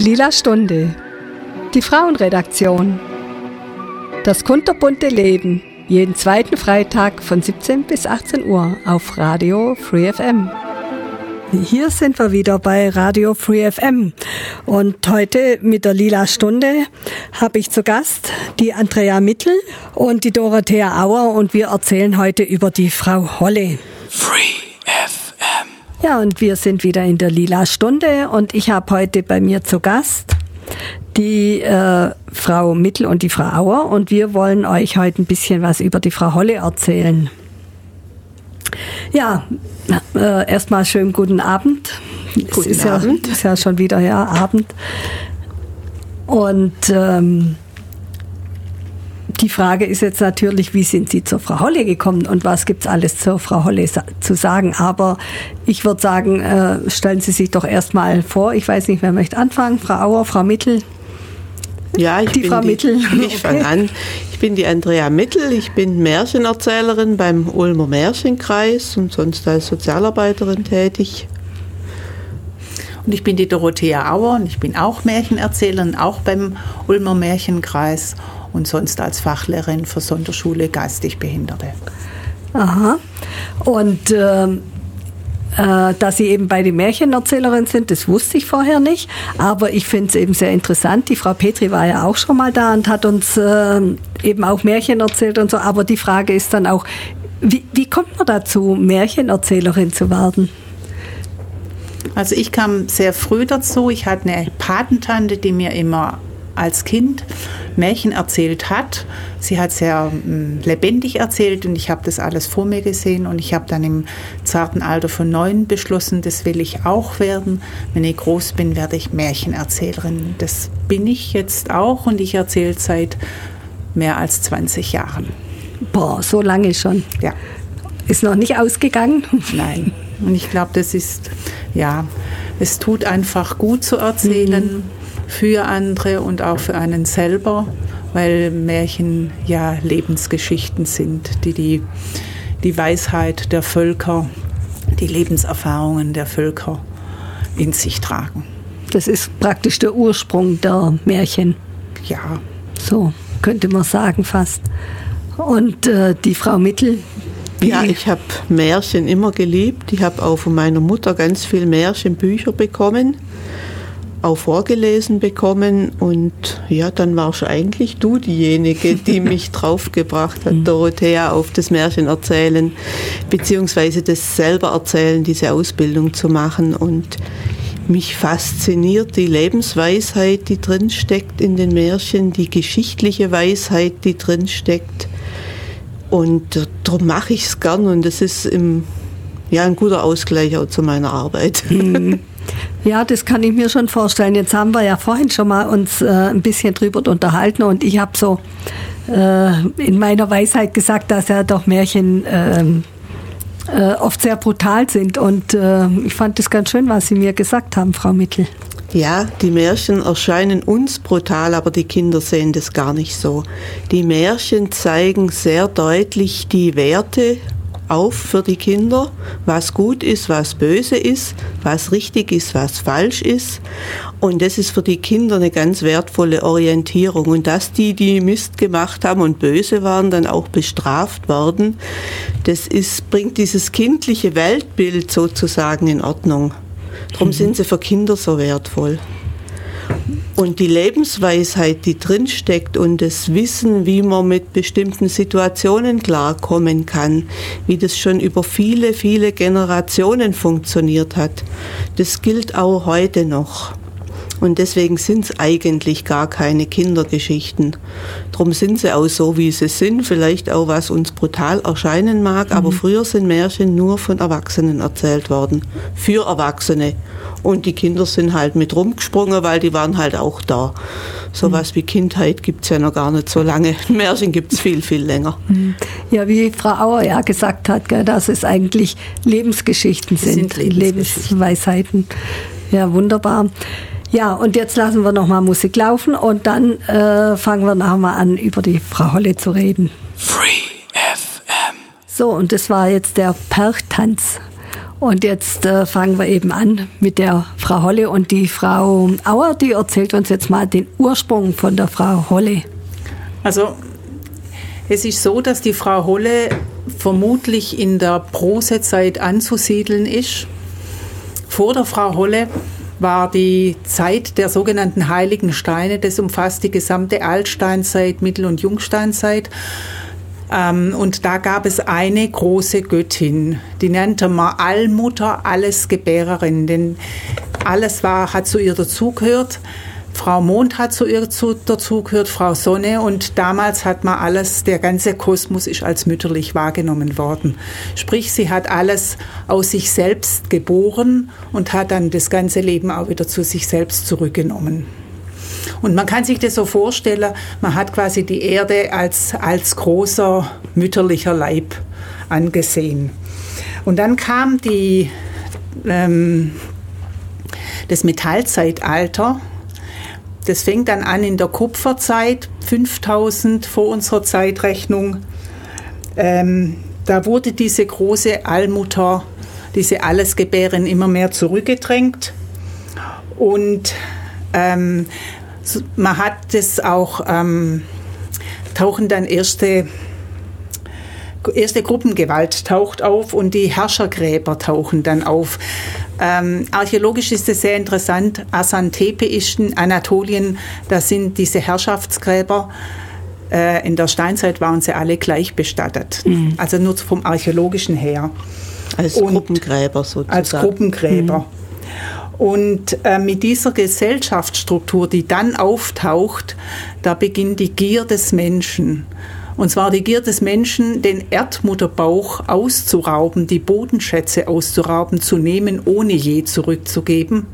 Lila Stunde. Die Frauenredaktion. Das kunterbunte Leben. Jeden zweiten Freitag von 17 bis 18 Uhr auf Radio Free FM. Hier sind wir wieder bei Radio Free FM. Und heute mit der Lila Stunde habe ich zu Gast die Andrea Mittel und die Dorothea Auer und wir erzählen heute über die Frau Holle. Free. Ja, und wir sind wieder in der Lila Stunde und ich habe heute bei mir zu Gast die äh, Frau Mittel und die Frau Auer und wir wollen euch heute ein bisschen was über die Frau Holle erzählen. Ja, äh, erstmal schönen guten Abend. Guten ist Abend. Ja, ist ja schon wieder ja Abend. Und ähm, die Frage ist jetzt natürlich, wie sind Sie zur Frau Holle gekommen und was gibt es alles zur Frau Holle sa zu sagen? Aber ich würde sagen, äh, stellen Sie sich doch erstmal vor. Ich weiß nicht, wer möchte anfangen. Frau Auer, Frau Mittel. Ja, ich Die bin Frau die, Mittel. Ich Okay. fange an. Ich bin die Andrea Mittel. Ich bin Märchenerzählerin beim Ulmer Märchenkreis und sonst als Sozialarbeiterin tätig. Und ich bin die Dorothea Auer und ich bin auch Märchenerzählerin, auch beim Ulmer Märchenkreis und sonst als Fachlehrerin für Sonderschule geistig Behinderte. Aha. Und ähm, äh, dass Sie eben bei den Märchenerzählerin sind, das wusste ich vorher nicht. Aber ich finde es eben sehr interessant. Die Frau Petri war ja auch schon mal da und hat uns ähm, eben auch Märchen erzählt und so. Aber die Frage ist dann auch, wie, wie kommt man dazu, Märchenerzählerin zu werden? Also ich kam sehr früh dazu. Ich hatte eine Patentante, die mir immer als Kind Märchen erzählt hat. Sie hat sehr mm, lebendig erzählt und ich habe das alles vor mir gesehen und ich habe dann im zarten Alter von neun beschlossen, das will ich auch werden. Wenn ich groß bin, werde ich Märchenerzählerin. Das bin ich jetzt auch und ich erzähle seit mehr als 20 Jahren. Boah, so lange schon. Ja. Ist noch nicht ausgegangen? Nein. Und ich glaube, das ist, ja, es tut einfach gut zu erzählen für andere und auch für einen selber, weil Märchen ja Lebensgeschichten sind, die die, die Weisheit der Völker, die Lebenserfahrungen der Völker in sich tragen. Das ist praktisch der Ursprung der Märchen. Ja, So könnte man sagen fast. Und äh, die Frau Mittel, Ja, ich habe Märchen immer geliebt. Ich habe auch von meiner Mutter ganz viel Märchenbücher bekommen, auch vorgelesen bekommen. Und ja, dann warst eigentlich du diejenige, die mich draufgebracht hat, Dorothea, auf das Märchen erzählen, beziehungsweise das selber erzählen, diese Ausbildung zu machen. Und mich fasziniert die Lebensweisheit, die drin steckt in den Märchen, die geschichtliche Weisheit, die drin steckt. Und darum mache ich es gern und das ist im, ja, ein guter Ausgleich auch zu meiner Arbeit. Ja, das kann ich mir schon vorstellen. Jetzt haben wir ja vorhin schon mal uns äh, ein bisschen drüber unterhalten und ich habe so äh, in meiner Weisheit gesagt, dass ja doch Märchen ähm, äh, oft sehr brutal sind und äh, ich fand das ganz schön, was Sie mir gesagt haben, Frau Mittel. Ja, die Märchen erscheinen uns brutal, aber die Kinder sehen das gar nicht so. Die Märchen zeigen sehr deutlich die Werte auf für die Kinder, was gut ist, was böse ist, was richtig ist, was falsch ist. Und das ist für die Kinder eine ganz wertvolle Orientierung. Und dass die, die Mist gemacht haben und böse waren, dann auch bestraft werden, das ist, bringt dieses kindliche Weltbild sozusagen in Ordnung. Darum sind sie für Kinder so wertvoll. Und die Lebensweisheit, die drinsteckt und das Wissen, wie man mit bestimmten Situationen klarkommen kann, wie das schon über viele, viele Generationen funktioniert hat, das gilt auch heute noch. Und deswegen sind es eigentlich gar keine Kindergeschichten. Drum sind sie auch so, wie sie sind. Vielleicht auch, was uns brutal erscheinen mag. Aber früher sind Märchen nur von Erwachsenen erzählt worden. Für Erwachsene. Und die Kinder sind halt mit rumgesprungen, weil die waren halt auch da. Sowas wie Kindheit gibt's ja noch gar nicht so lange. Märchen gibt's viel, viel länger. Ja, wie Frau Auer ja gesagt hat, gell, dass es eigentlich Lebensgeschichten Es sind, sind Lebensgeschichten. Lebensweisheiten. Ja, wunderbar. Ja, und jetzt lassen wir noch mal Musik laufen und dann äh, fangen wir nachher mal an, über die Frau Holle zu reden. Free FM. So, und das war jetzt der Perchtanz. Und jetzt äh, fangen wir eben an mit der Frau Holle und die Frau Auer, die erzählt uns jetzt mal den Ursprung von der Frau Holle. Also es ist so, dass die Frau Holle vermutlich in der Prosezeit anzusiedeln ist. Vor der Frau Holle war die Zeit der sogenannten heiligen Steine. Das umfasst die gesamte Altsteinzeit, Mittel- und Jungsteinzeit. Ähm, und da gab es eine große Göttin, die nannte man Allmutter, Allesgebärerin, denn alles war, hat zu ihr dazugehört. Frau Mond hat zu ihr zu, dazugehört, Frau Sonne und damals hat man alles, der ganze Kosmos ist als mütterlich wahrgenommen worden. Sprich, sie hat alles aus sich selbst geboren und hat dann das ganze Leben auch wieder zu sich selbst zurückgenommen. Und man kann sich das so vorstellen, man hat quasi die Erde als, als großer mütterlicher Leib angesehen. Und dann kam die, ähm, das Metallzeitalter. Das fängt dann an in der Kupferzeit, 5000 vor unserer Zeitrechnung. Ähm, da wurde diese große Allmutter, diese Allesgebärin immer mehr zurückgedrängt. Und ähm, man hat das auch, ähm, tauchen dann erste, erste Gruppengewalt taucht auf und die Herrschergräber tauchen dann auf. Ähm, archäologisch ist es sehr interessant. Asantepe ist in Anatolien, da sind diese Herrschaftsgräber. Äh, in der Steinzeit waren sie alle gleich bestattet. Mhm. Also nur vom archäologischen her. Als und Gruppengräber sozusagen. Als Gruppengräber. Mhm. Und äh, mit dieser Gesellschaftsstruktur, die dann auftaucht, da beginnt die Gier des Menschen. Und zwar die Gier des Menschen, den Erdmutterbauch auszurauben, die Bodenschätze auszurauben, zu nehmen, ohne je zurückzugeben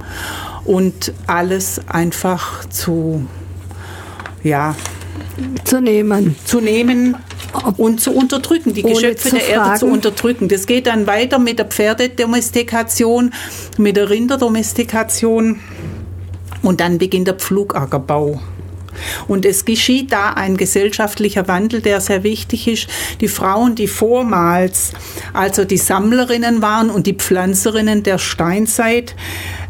und alles einfach zu, ja, zu nehmen. Zu nehmen und zu unterdrücken, die Geschöpfe der Erde zu unterdrücken. Das geht dann weiter mit der Pferdedomestikation, mit der Rinderdomestikation und dann beginnt der Pflugackerbau. Und es geschieht da ein gesellschaftlicher Wandel, der sehr wichtig ist. Die Frauen, die vormals also die Sammlerinnen waren und die Pflanzerinnen der Steinzeit,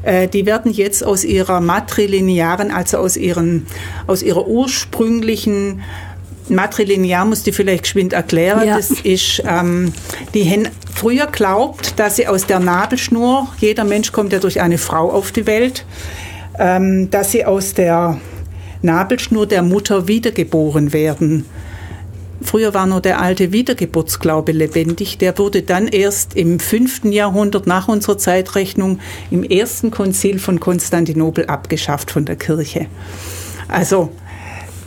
äh, die werden jetzt aus ihrer matrilinearen, also aus, ihren, aus ihrer ursprünglichen Matrilinear muss ich vielleicht geschwind erklären. Ja. Das ist, ähm, die haben früher glaubt, dass sie aus der Nabelschnur, jeder Mensch kommt ja durch eine Frau auf die Welt, ähm, dass sie aus der Nabelschnur der Mutter wiedergeboren werden. Früher war nur der alte Wiedergeburtsglaube lebendig. Der wurde dann erst im fünften Jahrhundert nach unserer Zeitrechnung im ersten Konzil von Konstantinopel abgeschafft von der Kirche. Also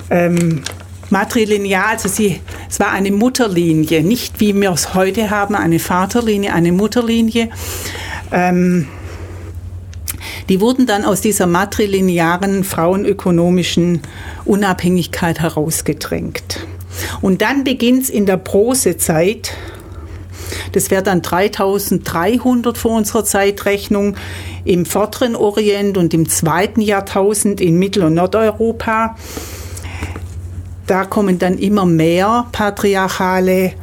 ähm, matrilinear, also sie, es war eine Mutterlinie, nicht wie wir es heute haben, eine Vaterlinie, eine Mutterlinie. Ähm, die wurden dann aus dieser matrilinearen frauenökonomischen Unabhängigkeit herausgedrängt. Und dann beginnt es in der Prosezeit, das wäre dann 3300 vor unserer Zeitrechnung im vorderen Orient und im zweiten Jahrtausend in Mittel- und Nordeuropa. Da kommen dann immer mehr patriarchale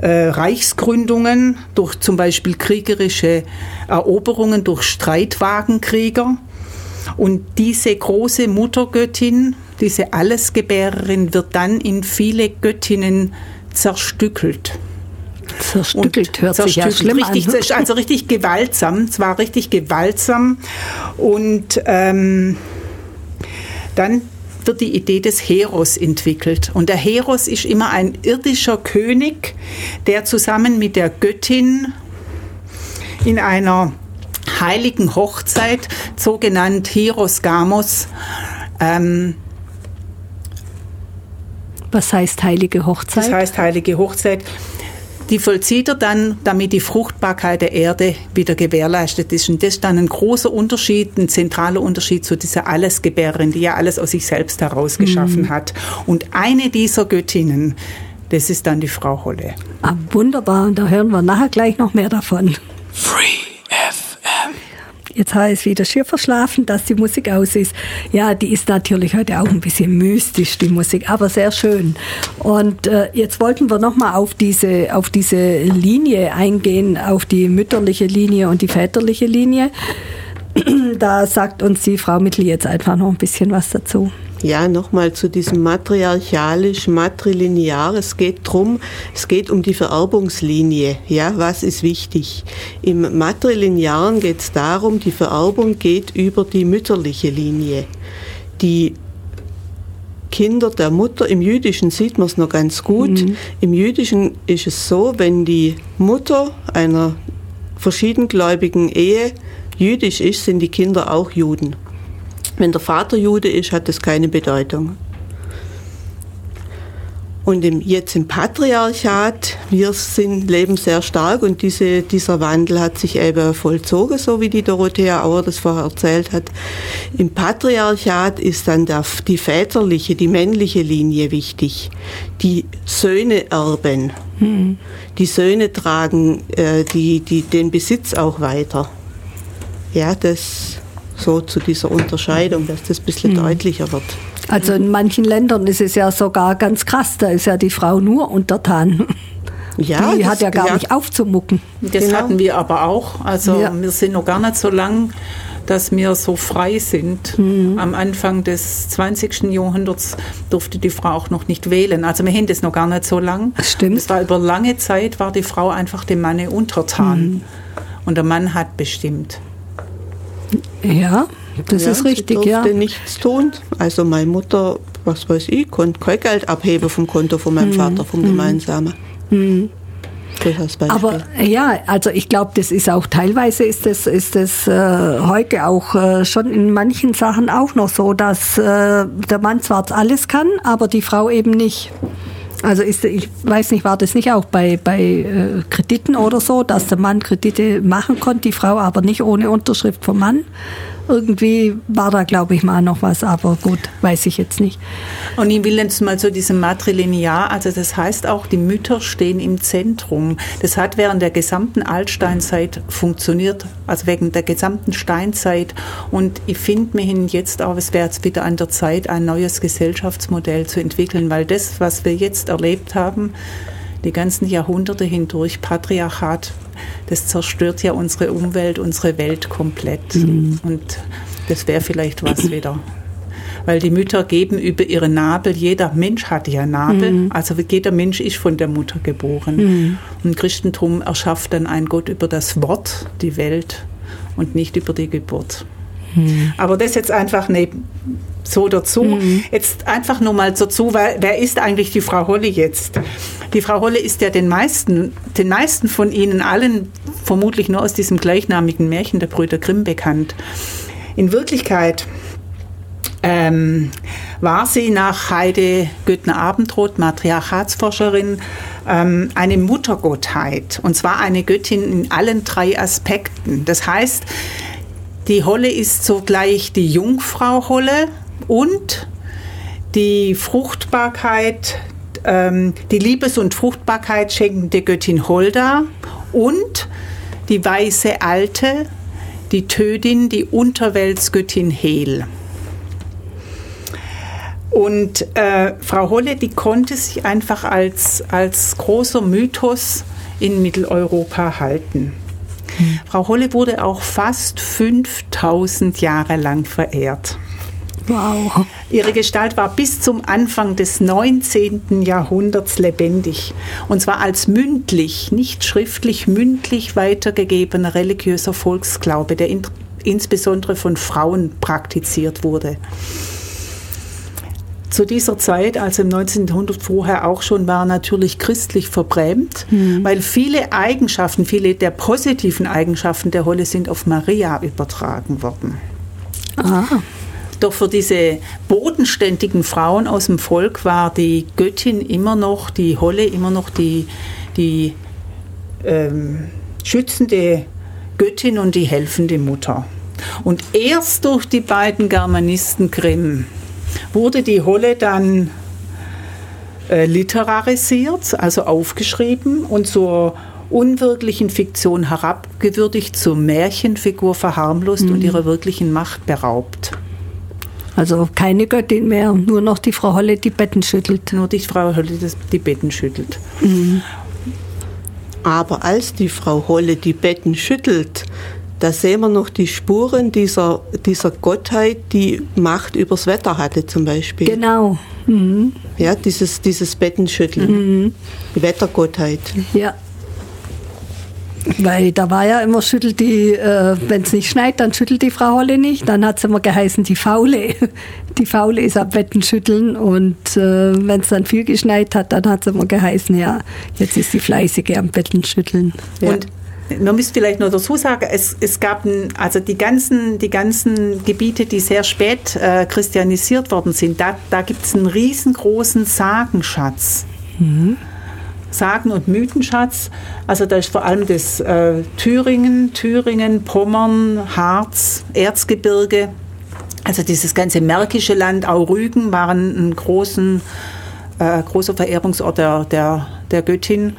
äh, Reichsgründungen durch zum Beispiel kriegerische Eroberungen durch Streitwagenkrieger. Und diese große Muttergöttin, diese Allesgebärerin, wird dann in viele Göttinnen zerstückelt. Zerstückelt hört zerstückelt, sich ja schlimm richtig, an. Also richtig gewaltsam, es war richtig gewaltsam. Und ähm, dann wird die Idee des Heros entwickelt. Und der Heros ist immer ein irdischer König, der zusammen mit der Göttin in einer heiligen Hochzeit, so genannt Heros Gamos, ähm, was heißt heilige Hochzeit? Das heißt heilige Hochzeit. Die vollzieht er dann, damit die Fruchtbarkeit der Erde wieder gewährleistet ist. Und das ist dann ein großer Unterschied, ein zentraler Unterschied zu dieser Allesgebärerin, die ja alles aus sich selbst herausgeschaffen mhm. hat. Und eine dieser Göttinnen, das ist dann die Frau Holle. Ah, wunderbar, und da hören wir nachher gleich noch mehr davon. Free. Jetzt habe ich wieder schier verschlafen, dass die Musik aus ist. Ja, die ist natürlich heute auch ein bisschen mystisch, die Musik, aber sehr schön. Und äh, jetzt wollten wir nochmal auf diese, auf diese Linie eingehen, auf die mütterliche Linie und die väterliche Linie. Da sagt uns die Frau Mittel jetzt einfach noch ein bisschen was dazu. Ja, nochmal zu diesem matriarchalisch, matrilinear. Es geht drum, es geht um die Vererbungslinie. Ja, was ist wichtig? Im Matrilinearen geht es darum, die Vererbung geht über die mütterliche Linie. Die Kinder der Mutter, im Jüdischen sieht man es noch ganz gut. Mhm. Im Jüdischen ist es so, wenn die Mutter einer verschiedengläubigen Ehe jüdisch ist, sind die Kinder auch Juden. Wenn der Vater Jude ist, hat das keine Bedeutung. Und im, jetzt im Patriarchat, wir sind, leben sehr stark und diese, dieser Wandel hat sich eben vollzogen, so wie die Dorothea Auer das vorher erzählt hat. Im Patriarchat ist dann der, die väterliche, die männliche Linie wichtig. Die Söhne erben. Mhm. Die Söhne tragen äh, die, die, den Besitz auch weiter. Ja, das so zu dieser Unterscheidung, dass das ein bisschen mhm. deutlicher wird. Also in manchen Ländern ist es ja sogar ganz krass, da ist ja die Frau nur untertan. Ja, die das, hat ja gar ja. nicht aufzumucken. Das genau. hatten wir aber auch. Also ja. wir sind noch gar nicht so lang, dass wir so frei sind. Mhm. Am Anfang des 20. Jahrhunderts durfte die Frau auch noch nicht wählen. Also wir haben das noch gar nicht so lang. Stimmt. Es war über lange Zeit war die Frau einfach dem Manne untertan. Mhm. Und der Mann hat bestimmt. Ja, das ja, ist richtig, sie durfte ja. nichts tun. Also meine Mutter, was weiß ich, konnte kein Geld abheben vom Konto von meinem mhm. Vater, vom mhm. gemeinsamen. Mhm. Aber ja, also ich glaube, das ist auch teilweise ist das, ist das äh, heute auch äh, schon in manchen Sachen auch noch so, dass äh, der Mann zwar alles kann, aber die Frau eben nicht. Also ist, ich weiß nicht, war das nicht auch bei, bei äh, Krediten oder so, dass der Mann Kredite machen konnte, die Frau aber nicht ohne Unterschrift vom Mann? Irgendwie war da, glaube ich, mal noch was, aber gut, weiß ich jetzt nicht. Und ich will jetzt mal zu diesem Matrilinear, also das heißt auch, die Mütter stehen im Zentrum. Das hat während der gesamten Altsteinzeit funktioniert, also wegen der gesamten Steinzeit. Und ich finde mir jetzt auch, es wäre jetzt wieder an der Zeit, ein neues Gesellschaftsmodell zu entwickeln, weil das, was wir jetzt erlebt haben, die ganzen Jahrhunderte hindurch Patriarchat, das zerstört ja unsere Umwelt, unsere Welt komplett. Mhm. Und das wäre vielleicht was wieder. Weil die Mütter geben über ihre Nabel, jeder Mensch hat ja Nabel, mhm. also jeder Mensch ist von der Mutter geboren. Mhm. Und Christentum erschafft dann ein Gott über das Wort, die Welt und nicht über die Geburt. Mhm. Aber das jetzt einfach neben, so dazu. Mhm. Jetzt einfach nur mal dazu, weil, wer ist eigentlich die Frau Holle jetzt? Die Frau Holle ist ja den meisten, den meisten von Ihnen allen vermutlich nur aus diesem gleichnamigen Märchen der Brüder Grimm bekannt. In Wirklichkeit ähm, war sie nach Heide Göttner-Abendroth, Matriarchatsforscherin, ähm, eine Muttergottheit. Und zwar eine Göttin in allen drei Aspekten. Das heißt, die Holle ist sogleich die Jungfrau Holle und die Fruchtbarkeit, ähm, die Liebes- und Fruchtbarkeit schenkende Göttin Holda und die weiße Alte, die Tödin, die Unterweltsgöttin Hel. Und äh, Frau Holle, die konnte sich einfach als, als großer Mythos in Mitteleuropa halten. Mhm. Frau Holle wurde auch fast 5000 Jahre lang verehrt. Wow. Ihre Gestalt war bis zum Anfang des 19. Jahrhunderts lebendig. Und zwar als mündlich, nicht schriftlich, mündlich weitergegebener religiöser Volksglaube, der in, insbesondere von Frauen praktiziert wurde zu dieser Zeit, also im 19. Jahrhundert vorher auch schon, war natürlich christlich verbrämt, mhm. weil viele Eigenschaften, viele der positiven Eigenschaften der Holle sind auf Maria übertragen worden. Ah. Doch für diese bodenständigen Frauen aus dem Volk war die Göttin immer noch, die Holle immer noch die, die ähm, schützende Göttin und die helfende Mutter. Und erst durch die beiden Germanisten Grimm wurde die Holle dann äh, literarisiert, also aufgeschrieben und zur unwirklichen Fiktion herabgewürdigt, zur Märchenfigur verharmlost mhm. und ihrer wirklichen Macht beraubt. Also keine Göttin mehr, nur noch die Frau Holle, die Betten schüttelt. Nur die Frau Holle, die die Betten schüttelt. Mhm. Aber als die Frau Holle die Betten schüttelt, da sehen wir noch die Spuren dieser, dieser Gottheit, die Macht übers Wetter hatte zum Beispiel. Genau. Mhm. Ja, dieses, dieses Bettenschütteln. Mhm. Die Wettergottheit. Ja. Weil da war ja immer, schüttelt die, äh, wenn es nicht schneit, dann schüttelt die Frau Holle nicht. Dann hat es immer geheißen, die Faule. Die Faule ist am Betten schütteln. Und äh, wenn es dann viel geschneit hat, dann hat es immer geheißen, ja, jetzt ist die Fleißige am Betten schütteln. Ja. Und man müsste vielleicht nur dazu sagen, es, es gab ein, also die ganzen, die ganzen Gebiete, die sehr spät äh, christianisiert worden sind, da, da gibt es einen riesengroßen Sagenschatz. Mhm. Sagen- und Mythenschatz. Also da ist vor allem das äh, Thüringen, Thüringen, Pommern, Harz, Erzgebirge. Also dieses ganze märkische Land, auch Rügen waren ein großen, äh, großer Verehrungsort der, der, der Göttin.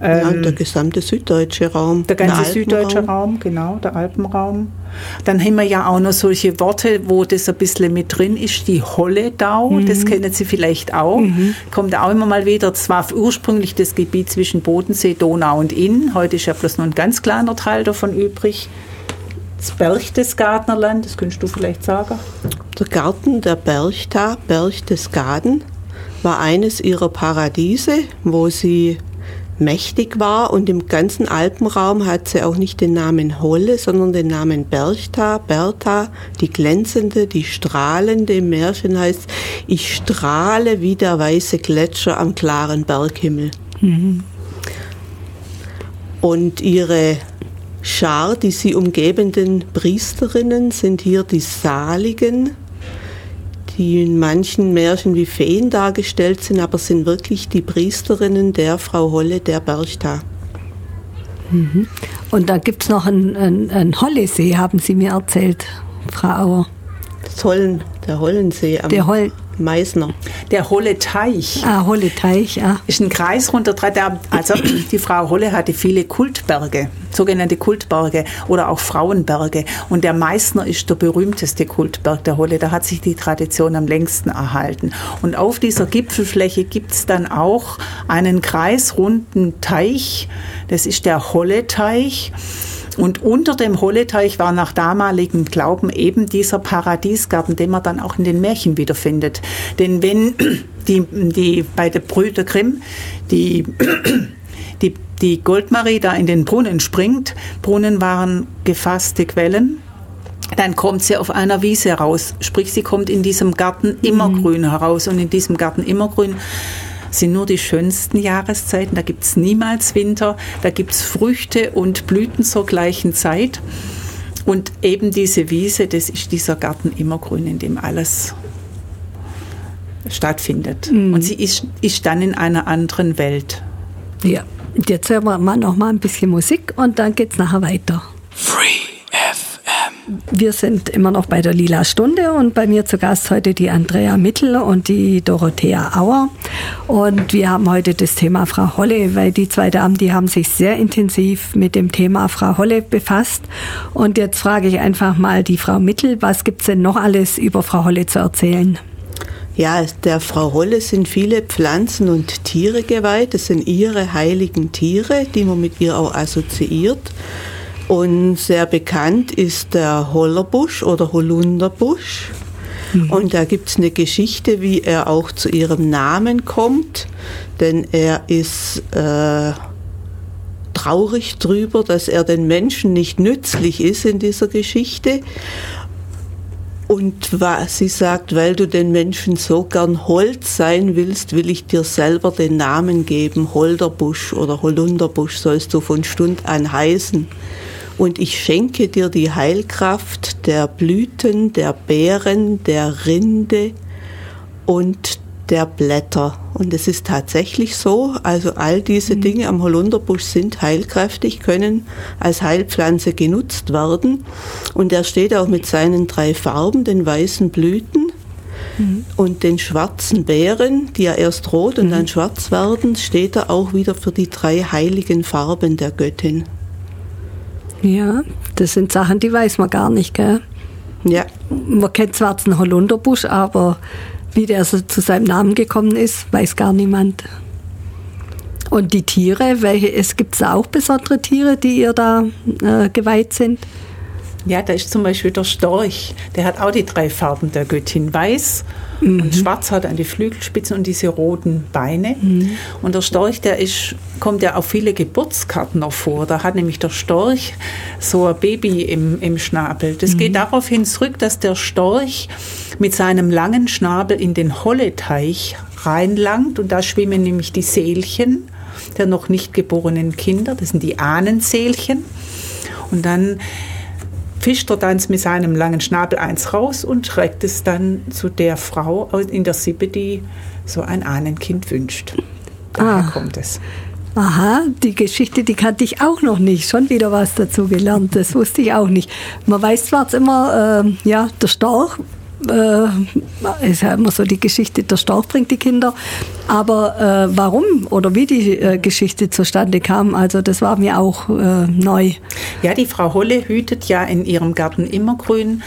Ja, ähm, der gesamte süddeutsche Raum. Der ganze süddeutsche Raum, genau, der Alpenraum. Dann haben wir ja auch noch solche Worte, wo das ein bisschen mit drin ist. Die Holledau, mhm. das kennen Sie vielleicht auch. Mhm. Kommt auch immer mal wieder. Das war ursprünglich das Gebiet zwischen Bodensee, Donau und Inn. Heute ist ja bloß noch ein ganz kleiner Teil davon übrig. Das Berchtesgadenerland, das könntest du vielleicht sagen. Der Garten der Berchta, Berchtesgaden, war eines ihrer Paradiese, wo sie mächtig war und im ganzen Alpenraum hat sie auch nicht den Namen Holle, sondern den Namen Berchta, Bertha, die glänzende, die strahlende. Im Märchen heißt, ich strahle wie der weiße Gletscher am klaren Berghimmel. Mhm. Und ihre Schar, die sie umgebenden Priesterinnen, sind hier die Saligen, die in manchen Märchen wie Feen dargestellt sind, aber sind wirklich die Priesterinnen der Frau Holle der Berchta. Mhm. Und da gibt es noch einen, einen, einen Hollesee, haben Sie mir erzählt, Frau Auer. Das Hollen, der Hollensee am der Hol Meißner. Der Holle Teich. Ah, Holle Teich, ja. Ist ein Kreis runter. Also die Frau Holle hatte viele Kultberge, sogenannte Kultberge oder auch Frauenberge. Und der Meißner ist der berühmteste Kultberg der Holle. Da hat sich die Tradition am längsten erhalten. Und auf dieser Gipfelfläche gibt es dann auch einen kreisrunden Teich. Das ist der Holle Teich. Und unter dem Holleteich war nach damaligem Glauben eben dieser Paradiesgarten, den man dann auch in den Märchen wiederfindet. Denn wenn die, die bei der Brüder Grimm die die, die Goldmarie da in den Brunnen springt, Brunnen waren gefasste Quellen, dann kommt sie auf einer Wiese raus. Sprich, sie kommt in diesem Garten immergrün mhm. heraus. Und in diesem Garten immergrün sind nur die schönsten Jahreszeiten. Da gibt es niemals Winter. Da gibt es Früchte und Blüten zur gleichen Zeit. Und eben diese Wiese, das ist dieser Garten immergrün, in dem alles stattfindet. Mhm. Und sie ist, ist dann in einer anderen Welt. Ja, jetzt hören wir mal noch mal ein bisschen Musik und dann geht es nachher weiter. Free. Wir sind immer noch bei der Lila Stunde und bei mir zu Gast heute die Andrea Mittel und die Dorothea Auer. Und wir haben heute das Thema Frau Holle, weil die zwei Damen, die haben sich sehr intensiv mit dem Thema Frau Holle befasst. Und jetzt frage ich einfach mal die Frau Mittel, was gibt es denn noch alles über Frau Holle zu erzählen? Ja, der Frau Holle sind viele Pflanzen und Tiere geweiht. Das sind ihre heiligen Tiere, die man mit ihr auch assoziiert. Und sehr bekannt ist der Hollerbusch oder Holunderbusch. Mhm. Und da gibt es eine Geschichte, wie er auch zu ihrem Namen kommt, denn er ist äh, traurig drüber, dass er den Menschen nicht nützlich ist in dieser Geschichte. Und sie sagt, weil du den Menschen so gern Holz sein willst, will ich dir selber den Namen geben. Holderbusch oder Holunderbusch sollst du von Stund an heißen und ich schenke dir die Heilkraft der Blüten, der Beeren, der Rinde und der Blätter. Und es ist tatsächlich so, also all diese mhm. Dinge am Holunderbusch sind heilkräftig, können als Heilpflanze genutzt werden. Und er steht auch mit seinen drei Farben, den weißen Blüten, Mhm. Und den schwarzen Bären, die ja erst rot und mhm. dann schwarz werden, steht er auch wieder für die drei heiligen Farben der Göttin. Ja, das sind Sachen, die weiß man gar nicht, gell? Ja. Man kennt zwar den Holunderbusch, aber wie der so zu seinem Namen gekommen ist, weiß gar niemand. Und die Tiere, welche, es gibt auch besondere Tiere, die ihr da äh, geweiht sind? Ja, da ist zum Beispiel der Storch. Der hat auch die drei Farben der Göttin. Weiß mhm. und schwarz hat an die Flügelspitzen und diese roten Beine. Mhm. Und der Storch, der ist, kommt ja auf viele Geburtskarten noch vor. Da hat nämlich der Storch so ein Baby im, im Schnabel. Das mhm. geht darauf hin zurück, dass der Storch mit seinem langen Schnabel in den Holleteich reinlangt und da schwimmen nämlich die Seelchen der noch nicht geborenen Kinder, das sind die Ahnenseelchen. Und dann fischt er dann mit seinem langen Schnabel eins raus und trägt es dann zu der Frau in der Sippe, die so ein Ahnenkind wünscht. Daher ah. kommt es. Aha, die Geschichte, die kannte ich auch noch nicht. Schon wieder was dazu gelernt. Das wusste ich auch nicht. Man weiß zwar immer, äh, ja, der Storch äh, ist ja immer so die Geschichte, der Storch bringt die Kinder. Aber äh, warum oder wie die äh, Geschichte zustande kam, also das war mir auch äh, neu. Ja, die Frau Holle hütet ja in ihrem Garten immergrün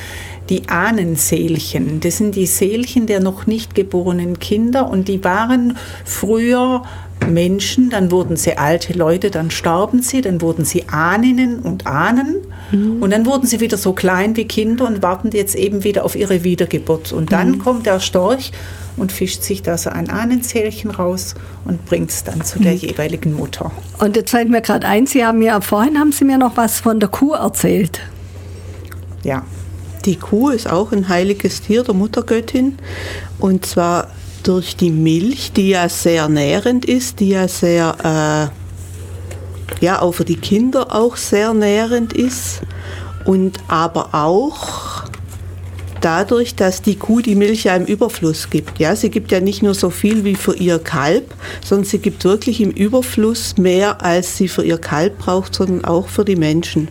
die Ahnenseelchen. Das sind die Seelchen der noch nicht geborenen Kinder und die waren früher Menschen, dann wurden sie alte Leute, dann starben sie, dann wurden sie Ahninnen und Ahnen mhm. und dann wurden sie wieder so klein wie Kinder und warten jetzt eben wieder auf ihre Wiedergeburt. Und dann mhm. kommt der Storch und fischt sich da so ein Ahnenzählchen raus und bringt es dann zu der mhm. jeweiligen Mutter. Und jetzt fällt mir gerade ein, Sie haben mir vorhin haben Sie mir noch was von der Kuh erzählt. Ja. Die Kuh ist auch ein heiliges Tier der Muttergöttin und zwar durch die Milch, die ja sehr nährend ist, die ja sehr, äh, ja, auch für die Kinder auch sehr nährend ist und aber auch dadurch, dass die Kuh die Milch ja im Überfluss gibt. Ja, sie gibt ja nicht nur so viel wie für ihr Kalb, sondern sie gibt wirklich im Überfluss mehr, als sie für ihr Kalb braucht, sondern auch für die Menschen.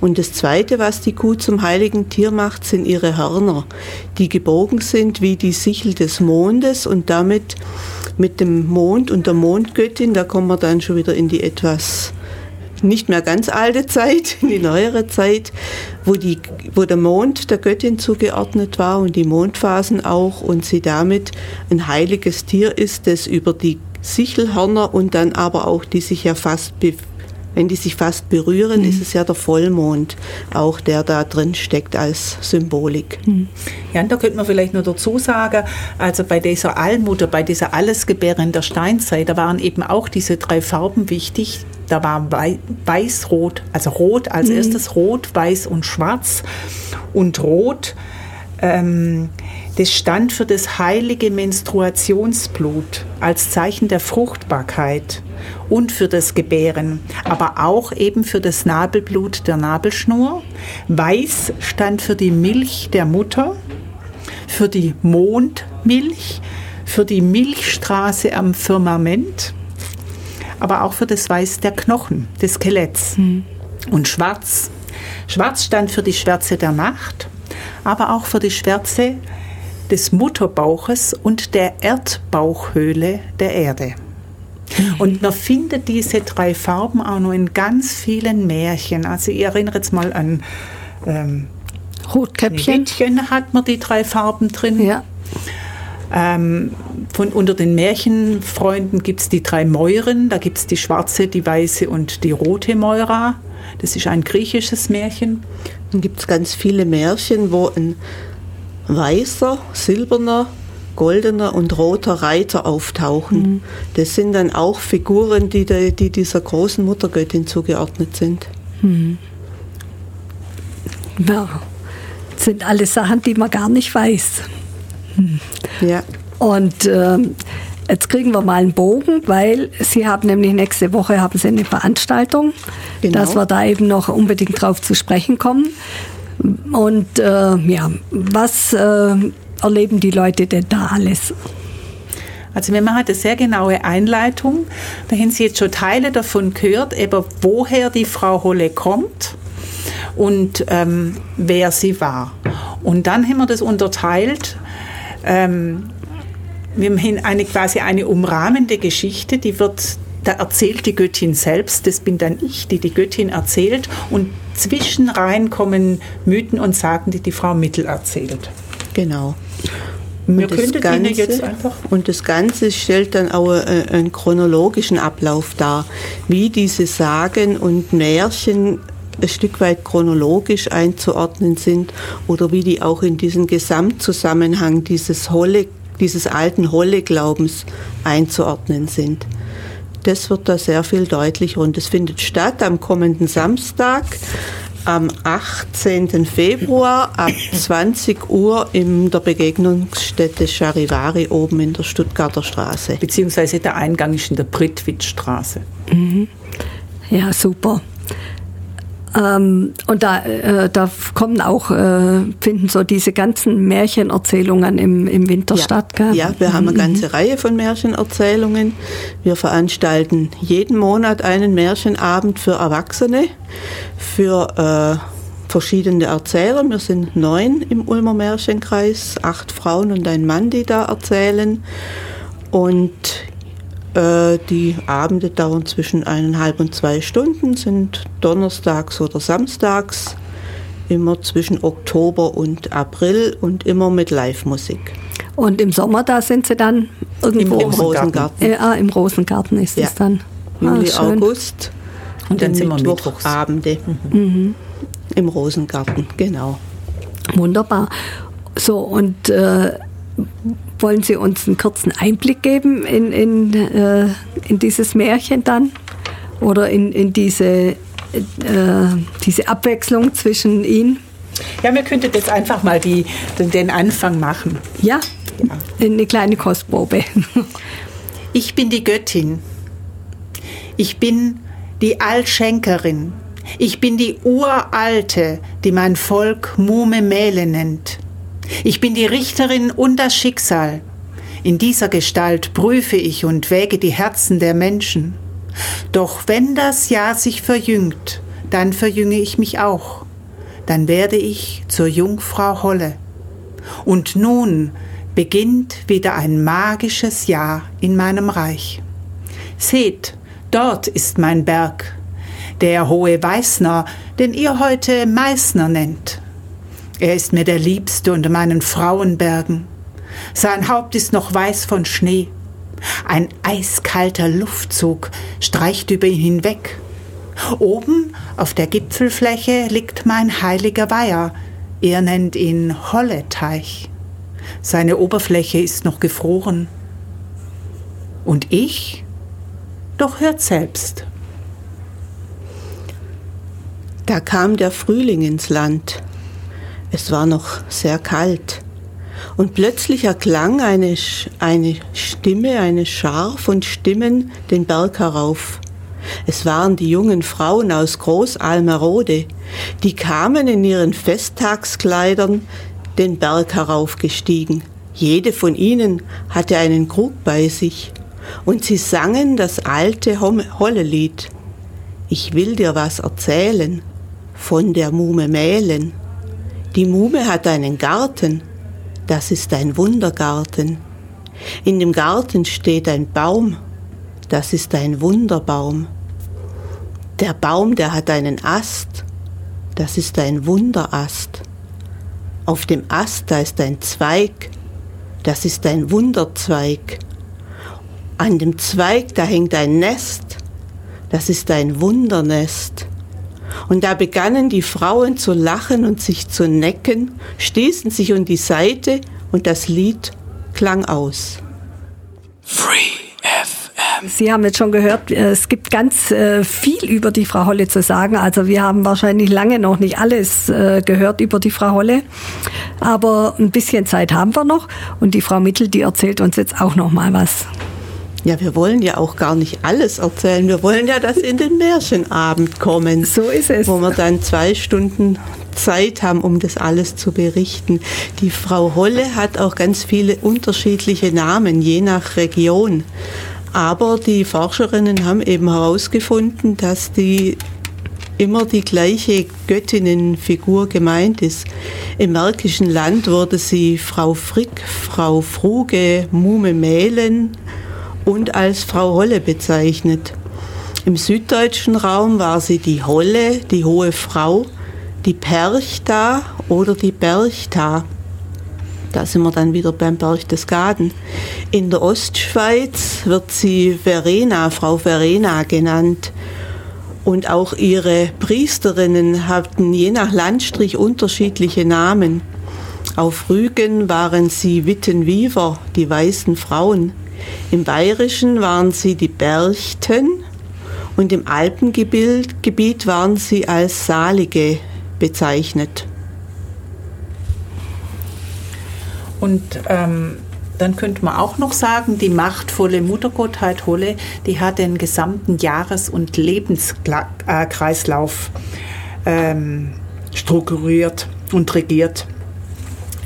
Und das Zweite, was die Kuh zum heiligen Tier macht, sind ihre Hörner, die gebogen sind wie die Sichel des Mondes und damit mit dem Mond und der Mondgöttin, da kommen wir dann schon wieder in die etwas nicht mehr ganz alte Zeit, in die neuere Zeit, wo, die, wo der Mond der Göttin zugeordnet war und die Mondphasen auch und sie damit ein heiliges Tier ist, das über die Sichelhörner und dann aber auch, die sich ja fast wenn die sich fast berühren, mhm. ist es ja der Vollmond, auch der da drin steckt als Symbolik. Mhm. Ja, und da könnte man vielleicht nur dazu sagen, also bei dieser Allmutter, bei dieser Allesgebärin der Steinzeit, da waren eben auch diese drei Farben wichtig. Da war weiß, rot, also rot als mhm. erstes, rot, weiß und schwarz. Und rot, ähm, das stand für das heilige Menstruationsblut als Zeichen der Fruchtbarkeit und für das Gebären, aber auch eben für das Nabelblut der Nabelschnur. Weiß stand für die Milch der Mutter, für die Mondmilch, für die Milchstraße am Firmament, aber auch für das Weiß der Knochen, des Skeletts. Mhm. Und Schwarz. Schwarz stand für die Schwärze der Nacht, aber auch für die Schwärze des Mutterbauches und der Erdbauchhöhle der Erde. Und man findet diese drei Farben auch noch in ganz vielen Märchen. Also ich erinnere jetzt mal an ähm, Rotkäppchen. hat man die drei Farben drin. Ja. Ähm, von unter den Märchenfreunden gibt es die drei Mäuren. Da gibt es die schwarze, die weiße und die rote Mäura. Das ist ein griechisches Märchen. Dann gibt es ganz viele Märchen, wo ein weißer, silberner, goldener und roter Reiter auftauchen. Mhm. Das sind dann auch Figuren, die, de, die dieser großen Muttergöttin zugeordnet sind. Mhm. Ja, das sind alles Sachen, die man gar nicht weiß. Mhm. Ja. Und äh, jetzt kriegen wir mal einen Bogen, weil Sie haben nämlich nächste Woche haben Sie eine Veranstaltung, genau. dass wir da eben noch unbedingt drauf zu sprechen kommen. Und äh, ja, was äh, erleben die Leute denn da alles? Also wir machen eine sehr genaue Einleitung. Da haben Sie jetzt schon Teile davon gehört, eben woher die Frau Holle kommt und ähm, wer sie war. Und dann haben wir das unterteilt ähm, wir haben eine, quasi eine umrahmende Geschichte, die wird, da erzählt die Göttin selbst, das bin dann ich, die die Göttin erzählt und zwischenrein kommen Mythen und Sagen, die die Frau Mittel erzählt. Genau. Wir könnten Ganze. Und das Ganze stellt dann auch äh, einen chronologischen Ablauf dar, wie diese Sagen und Märchen ein Stück weit chronologisch einzuordnen sind oder wie die auch in diesen Gesamtzusammenhang dieses, Holle, dieses alten Holle-Glaubens einzuordnen sind. Das wird da sehr viel deutlicher und es findet statt am kommenden Samstag am 18. Februar ab 20 Uhr in der Begegnungsstätte Charivari oben in der Stuttgarter Straße. Beziehungsweise der Eingang ist in der Prittwitzstraße. Mhm. Ja, super. Ähm, und da, äh, da kommen auch, äh, finden so diese ganzen Märchenerzählungen im, im Winter ja. statt. Gell? Ja, wir haben eine mhm. ganze Reihe von Märchenerzählungen. Wir veranstalten jeden Monat einen Märchenabend für Erwachsene, für äh, verschiedene Erzähler. Wir sind neun im Ulmer Märchenkreis, acht Frauen und ein Mann, die da erzählen. Und die Abende dauern zwischen eineinhalb und zwei Stunden, sind donnerstags oder samstags, immer zwischen Oktober und April und immer mit Live-Musik. Und im Sommer, da sind sie dann irgendwo im, Rosengarten. Äh, ah, im Rosengarten ist ja. es dann. Juli, ah, August. Und dann sind wir Mittwochabende. Mhm. Im Rosengarten, genau. Wunderbar. So, und äh, wollen Sie uns einen kurzen Einblick geben in, in, äh, in dieses Märchen dann? Oder in, in diese, äh, diese Abwechslung zwischen ihnen? Ja, wir könnten jetzt einfach mal die, den, Anfang machen. Ja, ja, eine kleine Kostprobe. Ich bin die Göttin. Ich bin die Allschenkerin. Ich bin die Uralte, die mein Volk Mume Mähle nennt. Ich bin die Richterin und das Schicksal. In dieser Gestalt prüfe ich und wäge die Herzen der Menschen. Doch wenn das Jahr sich verjüngt, dann verjünge ich mich auch. Dann werde ich zur Jungfrau Holle. Und nun beginnt wieder ein magisches Jahr in meinem Reich. Seht, dort ist mein Berg, der hohe Weißner, den ihr heute Meißner nennt. Er ist mir der Liebste unter meinen Frauenbergen. Sein Haupt ist noch weiß von Schnee. Ein eiskalter Luftzug streicht über ihn hinweg. Oben auf der Gipfelfläche liegt mein heiliger Weiher. Er nennt ihn Holleteich. Seine Oberfläche ist noch gefroren. Und ich? Doch hört selbst. Da kam der Frühling ins Land. Es war noch sehr kalt. Und plötzlich erklang eine, eine Stimme, eine Schar von Stimmen den Berg herauf. Es waren die jungen Frauen aus Großalmerode, die kamen in ihren Festtagskleidern den Berg heraufgestiegen. Jede von ihnen hatte einen Krug bei sich, und sie sangen das alte Hollelied. Ich will dir was erzählen von der Mume Mählen. Die Mume hat einen Garten, das ist ein Wundergarten. In dem Garten steht ein Baum, das ist ein Wunderbaum. Der Baum, der hat einen Ast, das ist ein Wunderast. Auf dem Ast, da ist ein Zweig, das ist ein Wunderzweig. An dem Zweig, da hängt ein Nest, das ist ein Wundernest. Und da begannen die Frauen zu lachen und sich zu necken, stießen sich um die Seite und das Lied klang aus. Free FM. Sie haben jetzt schon gehört, äh, es gibt ganz äh, viel über die Frau Holle zu sagen. Also wir haben wahrscheinlich lange noch nicht alles äh, gehört über die Frau Holle, aber ein bisschen Zeit haben wir noch und die Frau Mittel, die erzählt uns jetzt auch noch mal was. Ja, wir wollen ja auch gar nicht alles erzählen. Wir wollen ja, dass in den Märchenabend kommen. So ist es. Wo wir dann zwei Stunden Zeit haben, um das alles zu berichten. Die Frau Holle hat auch ganz viele unterschiedliche Namen, je nach Region. Aber die Forscherinnen haben eben herausgefunden, dass die immer die gleiche Göttinnenfigur gemeint ist. Im Märkischen Land wurde sie Frau Frick, Frau Fruge, Mume Mählen und als Frau Holle bezeichnet. Im süddeutschen Raum war sie die Holle, die hohe Frau, die Perchta oder die Berchta. Da sind wir dann wieder beim Berchtesgaden. In der Ostschweiz wird sie Verena, Frau Verena genannt. Und auch ihre Priesterinnen hatten je nach Landstrich unterschiedliche Namen. Auf Rügen waren sie Wittenwiever, die weißen Frauen. Im Bayerischen waren sie die Berchten und im Alpengebiet waren sie als Salige bezeichnet. Und ähm, dann könnte man auch noch sagen, die machtvolle Muttergottheit Holle, die hat den gesamten Jahres- und Lebenskreislauf ähm, strukturiert und regiert.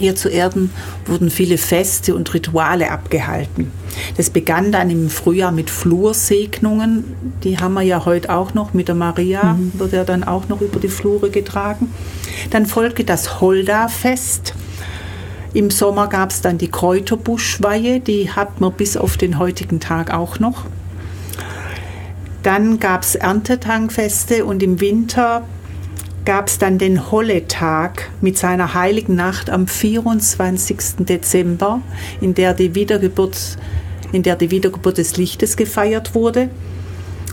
Hier zu Erden wurden viele Feste und Rituale abgehalten. Das begann dann im Frühjahr mit Flursegnungen. Die haben wir ja heute auch noch. Mit der Maria mhm. wird ja dann auch noch über die Flure getragen. Dann folgte das Holda-Fest. Im Sommer gab es dann die Kräuterbuschweihe, die hat man bis auf den heutigen Tag auch noch. Dann gab es Erntetangfeste und im Winter gab es dann den Holletag mit seiner heiligen Nacht am 24. Dezember, in der die Wiedergeburt, in der die Wiedergeburt des Lichtes gefeiert wurde.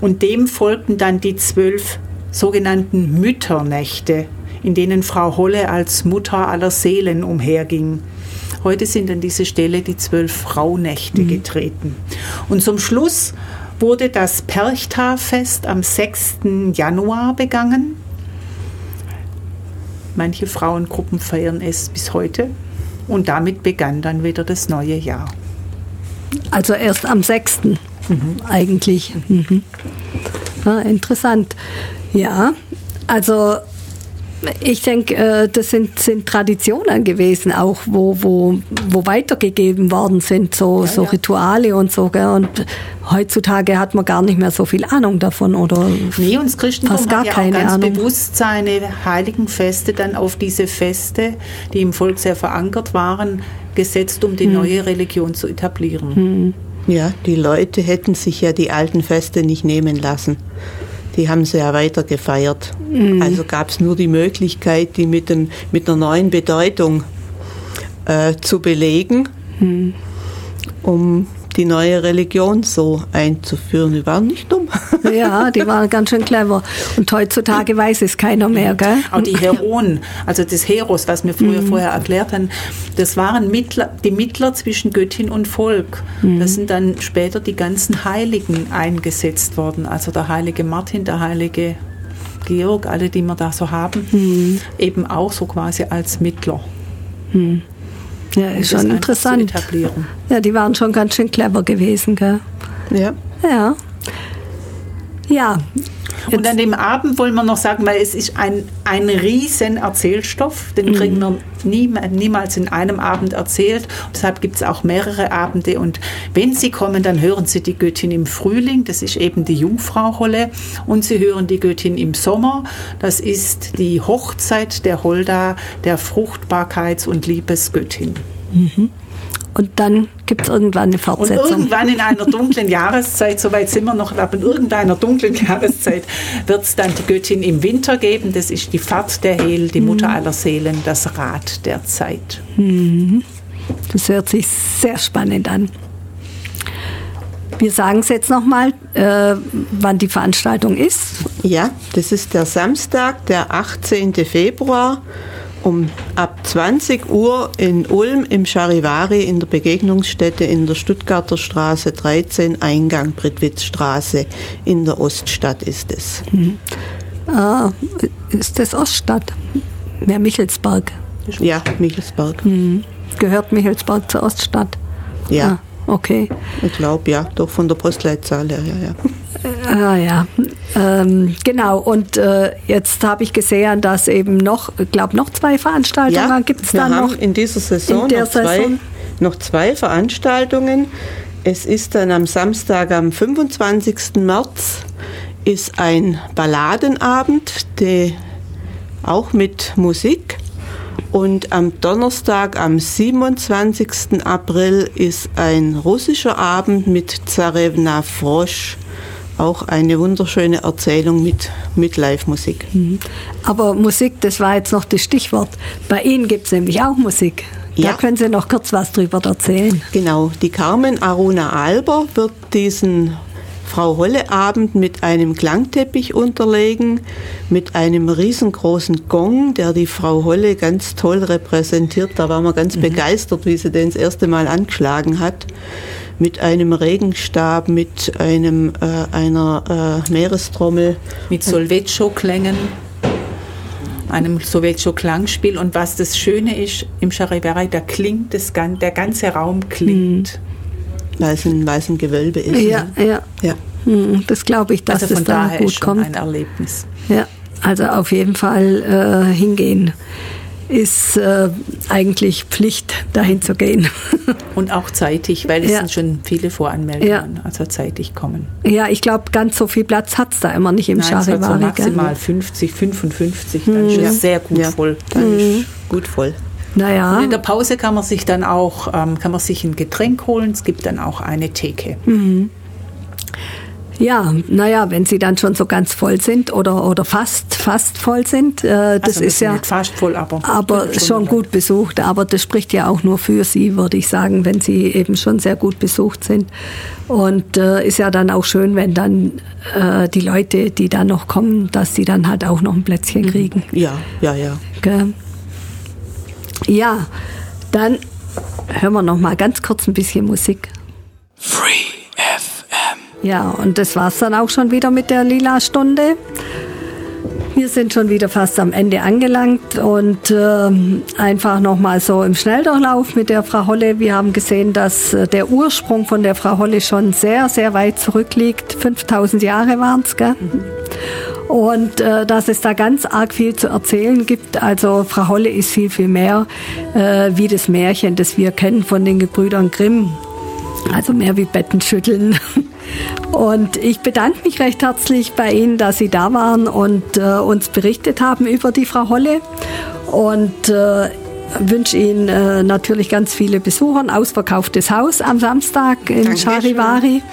Und dem folgten dann die zwölf sogenannten Mütternächte, in denen Frau Holle als Mutter aller Seelen umherging. Heute sind an diese Stelle die zwölf Frauennächte mhm. getreten. Und zum Schluss wurde das Perchta-Fest am 6. Januar begangen. Manche Frauengruppen feiern es bis heute. Und damit begann dann wieder das neue Jahr. Also erst am 6. Mhm. eigentlich. Mhm. Ja, interessant. Ja, also ich denke, äh, das sind, sind Traditionen gewesen, auch wo, wo, wo weitergegeben worden sind, so, ja, so ja. Rituale und so. Gell? Und heutzutage hat man gar nicht mehr so viel Ahnung davon oder nee, und das Christentum fast gar hat ja keine auch ganz Ahnung. bewusst seine heiligen Feste dann auf diese Feste, die im Volk sehr verankert waren, gesetzt, um die hm. neue Religion zu etablieren. Hm. Ja, die Leute hätten sich ja die alten Feste nicht nehmen lassen die haben sie ja weiter gefeiert. Mhm. Also gab es nur die Möglichkeit, die mit, dem, mit einer neuen Bedeutung äh, zu belegen, mhm. um die neue Religion so einzuführen. Die waren nicht dumm. Ja, die waren ganz schön clever. Und heutzutage weiß es keiner mehr, gell? Auch die Heroen, also das Heros, was wir früher mhm. vorher erklärt haben, das waren Mittler, die Mittler zwischen Göttin und Volk. Mhm. Da sind dann später die ganzen Heiligen eingesetzt worden. Also der heilige Martin, der heilige Georg, alle, die wir da so haben, mhm. eben auch so quasi als Mittler. Mhm. Ja, ist schon interessant. Ja, die waren schon ganz schön clever gewesen, gell? Ja. Ja. Ja. Und an dem Abend wollen wir noch sagen, weil es ist ein, ein riesen Erzählstoff, den mhm. kriegen wir nie, niemals in einem Abend erzählt. Und deshalb gibt es auch mehrere Abende. Und wenn Sie kommen, dann hören Sie die Göttin im Frühling, das ist eben die Jungfrau Holle. Und Sie hören die Göttin im Sommer, das ist die Hochzeit der Holda, der Fruchtbarkeits- und Liebesgöttin. Mhm. Und dann gibt es irgendwann eine Fortsetzung. Und irgendwann in einer dunklen Jahreszeit, soweit sind wir noch, aber in irgendeiner dunklen Jahreszeit wird es dann die Göttin im Winter geben. Das ist die Fahrt der Hel, die Mutter mhm. aller Seelen, das Rad der Zeit. Mhm. Das hört sich sehr spannend an. Wir sagen es jetzt nochmal, äh, wann die Veranstaltung ist. Ja, das ist der Samstag, der 18. Februar um ab 20 Uhr in Ulm im Charivari in der Begegnungsstätte in der Stuttgarter Straße 13, Eingang Brittwitzstraße in der Oststadt ist es. Mhm. Ah, ist das Oststadt? Ja, Michelsberg. Ja, Michelsberg. Mhm. Gehört Michelsberg zur Oststadt? Ja. Ah, okay. Ich glaube, ja, doch von der Postleitzahl her, ja, ja. Ah ja, ähm, genau. Und äh, jetzt habe ich gesehen, dass eben noch, ich glaube, noch zwei Veranstaltungen ja, gibt es da noch. in dieser Saison, in noch, zwei, Saison? noch zwei Veranstaltungen. Es ist dann am Samstag, am 25. März ist ein Balladenabend, der auch mit Musik. Und am Donnerstag, am 27. April, ist ein russischer Abend mit Zarevna Frosch. Auch eine wunderschöne Erzählung mit, mit Live-Musik. Mhm. Aber Musik, das war jetzt noch das Stichwort. Bei Ihnen gibt es nämlich auch Musik. Ja. Da können Sie noch kurz was drüber erzählen. Genau, die Carmen Aruna Alber wird diesen Frau Holle Abend mit einem Klangteppich unterlegen, mit einem riesengroßen Gong, der die Frau Holle ganz toll repräsentiert. Da war man ganz mhm. begeistert, wie sie den das erste Mal angeschlagen hat. Mit einem Regenstab, mit einem, äh, einer äh, Meerestrommel. Mit Solveccio-Klängen einem sowjetischen Klangspiel. Und was das Schöne ist, im Charivari, da klingt das, der ganze Raum klingt. Weil es ein, weil es ein Gewölbe ist. Ja, ne? ja. ja. Hm, das glaube ich, dass also es da gut ist kommt. ein Erlebnis. Ja, also auf jeden Fall äh, hingehen ist äh, eigentlich Pflicht, dahin zu gehen. Und auch zeitig, weil es ja. sind schon viele Voranmeldungen, ja. also zeitig kommen. Ja, ich glaube, ganz so viel Platz hat es da immer nicht im Charivari. So maximal 50, 55, dann hm. ist es sehr gut ja. voll. Dann hm. ist gut voll. Naja. Und in der Pause kann man sich dann auch ähm, kann man sich ein Getränk holen. Es gibt dann auch eine Theke. Mhm. Ja, naja, wenn sie dann schon so ganz voll sind oder, oder fast, fast voll sind, äh, das also ist ja. Nicht fast voll, aber. Aber schon gut besucht. Aber das spricht ja auch nur für sie, würde ich sagen, wenn sie eben schon sehr gut besucht sind. Und äh, ist ja dann auch schön, wenn dann äh, die Leute, die dann noch kommen, dass sie dann halt auch noch ein Plätzchen mhm. kriegen. Ja, ja, ja. Okay. Ja, dann hören wir noch mal ganz kurz ein bisschen Musik. Free. Ja, und das war's dann auch schon wieder mit der Lila-Stunde. Wir sind schon wieder fast am Ende angelangt und äh, einfach nochmal so im Schnelldurchlauf mit der Frau Holle. Wir haben gesehen, dass äh, der Ursprung von der Frau Holle schon sehr, sehr weit zurückliegt. 5000 Jahre waren es, gell? Und äh, dass es da ganz arg viel zu erzählen gibt. Also Frau Holle ist viel, viel mehr äh, wie das Märchen, das wir kennen von den Gebrüdern Grimm. Also mehr wie Bettenschütteln. Und ich bedanke mich recht herzlich bei Ihnen, dass Sie da waren und äh, uns berichtet haben über die Frau Holle. Und äh, wünsche Ihnen äh, natürlich ganz viele Besucher, ein ausverkauftes Haus am Samstag in Charivari.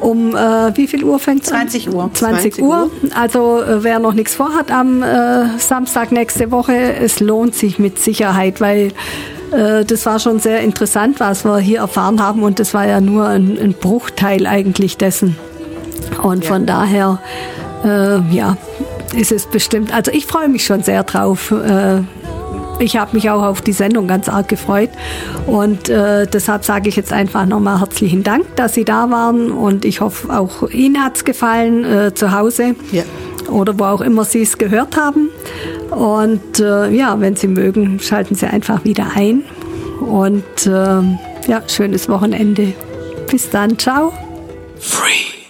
Um äh, wie viel Uhr fängt es an? 20 Uhr. 20, 20 Uhr. Also äh, wer noch nichts vorhat am äh, Samstag nächste Woche, es lohnt sich mit Sicherheit, weil das war schon sehr interessant, was wir hier erfahren haben und das war ja nur ein, ein Bruchteil eigentlich dessen. Und ja. von daher, äh, ja, ist es bestimmt, also ich freue mich schon sehr drauf. Äh, ich habe mich auch auf die Sendung ganz arg gefreut und äh, deshalb sage ich jetzt einfach nochmal herzlichen Dank, dass Sie da waren und ich hoffe, auch Ihnen hat es gefallen äh, zu Hause. Ja oder wo auch immer Sie es gehört haben. Und äh, ja, wenn Sie mögen, schalten Sie einfach wieder ein. Und äh, ja, schönes Wochenende. Bis dann, ciao. Free.